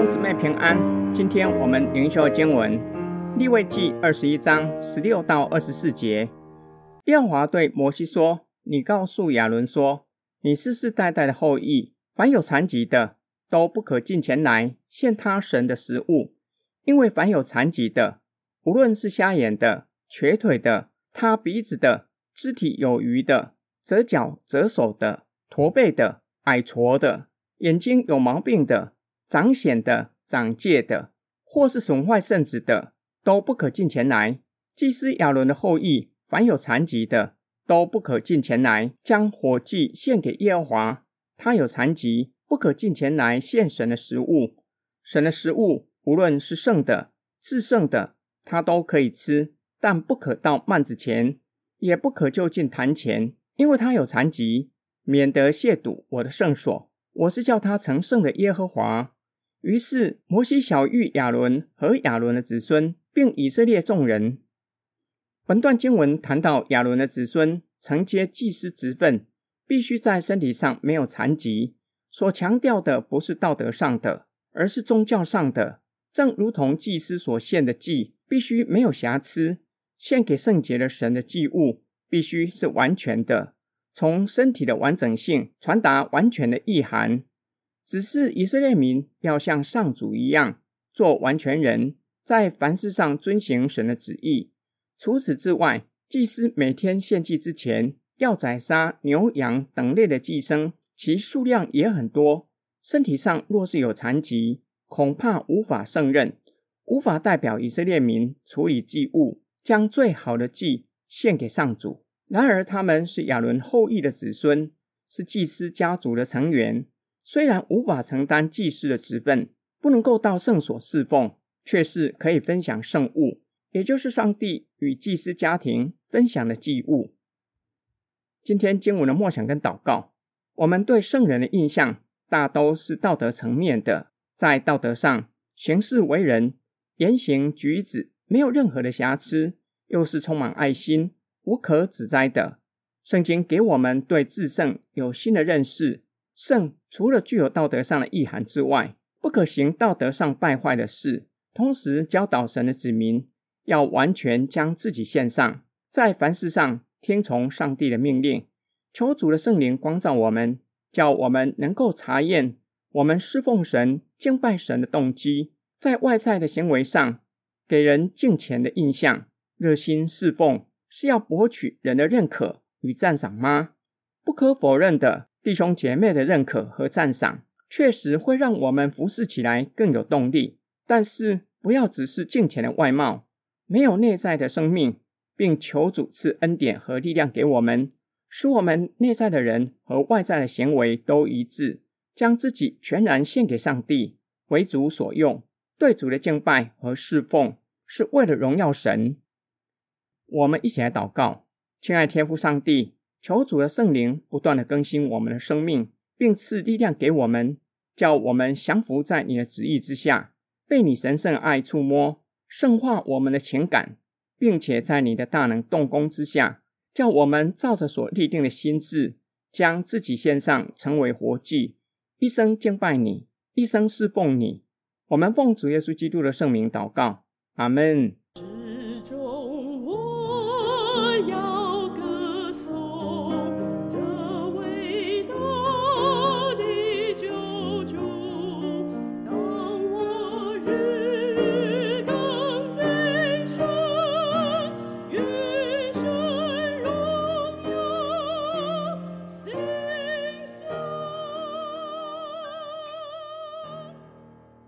兄姊妹平安。今天我们灵修经文利未记二十一章十六到二十四节。耶和华对摩西说：“你告诉亚伦说，你世世代代的后裔，凡有残疾的，都不可近前来献他神的食物，因为凡有残疾的，无论是瞎眼的、瘸腿的、塌鼻子的、肢体有余的、折脚折手的、驼背的、矮矬的、眼睛有毛病的。”长癬的、长疥的，或是损坏圣子的，都不可进前来。祭司亚伦的后裔，凡有残疾的，都不可进前来，将火祭献给耶和华。他有残疾，不可进前来献神的食物。神的食物，无论是圣的、至圣的，他都可以吃，但不可到幔子前，也不可就近坛前，因为他有残疾，免得亵渎我的圣所。我是叫他成圣的耶和华。于是摩西晓諭亚伦和亚伦的子孙，并以色列众人。本段经文谈到亚伦的子孙承接祭司职分，必须在身体上没有残疾。所强调的不是道德上的，而是宗教上的。正如同祭司所献的祭必须没有瑕疵，献给圣洁的神的祭物必须是完全的，从身体的完整性传达完全的意涵。只是以色列民要像上主一样做完全人，在凡事上遵行神的旨意。除此之外，祭司每天献祭之前要宰杀牛羊等类的祭牲，其数量也很多。身体上若是有残疾，恐怕无法胜任，无法代表以色列民处理祭物，将最好的祭献给上主。然而他们是亚伦后裔的子孙，是祭司家族的成员。虽然无法承担祭司的职分，不能够到圣所侍奉，却是可以分享圣物，也就是上帝与祭司家庭分享的祭物。今天经文的默想跟祷告，我们对圣人的印象大都是道德层面的，在道德上行事为人、言行举止没有任何的瑕疵，又是充满爱心、无可指摘的。圣经给我们对至圣有新的认识。圣除了具有道德上的意涵之外，不可行道德上败坏的事。同时教导神的子民要完全将自己献上，在凡事上听从上帝的命令。求主的圣灵光照我们，叫我们能够查验我们侍奉神、敬拜神的动机，在外在的行为上给人敬虔的印象。热心侍奉是要博取人的认可与赞赏吗？不可否认的。弟兄姐妹的认可和赞赏，确实会让我们服侍起来更有动力。但是，不要只是敬虔的外貌，没有内在的生命，并求主赐恩典和力量给我们，使我们内在的人和外在的行为都一致，将自己全然献给上帝，为主所用。对主的敬拜和侍奉，是为了荣耀神。我们一起来祷告，亲爱天父上帝。求主的圣灵不断地更新我们的生命，并赐力量给我们，叫我们降服在你的旨意之下，被你神圣爱触摸，圣化我们的情感，并且在你的大能动工之下，叫我们照着所立定的心志，将自己献上，成为活祭，一生敬拜你，一生侍奉你。我们奉主耶稣基督的圣名祷告，阿门。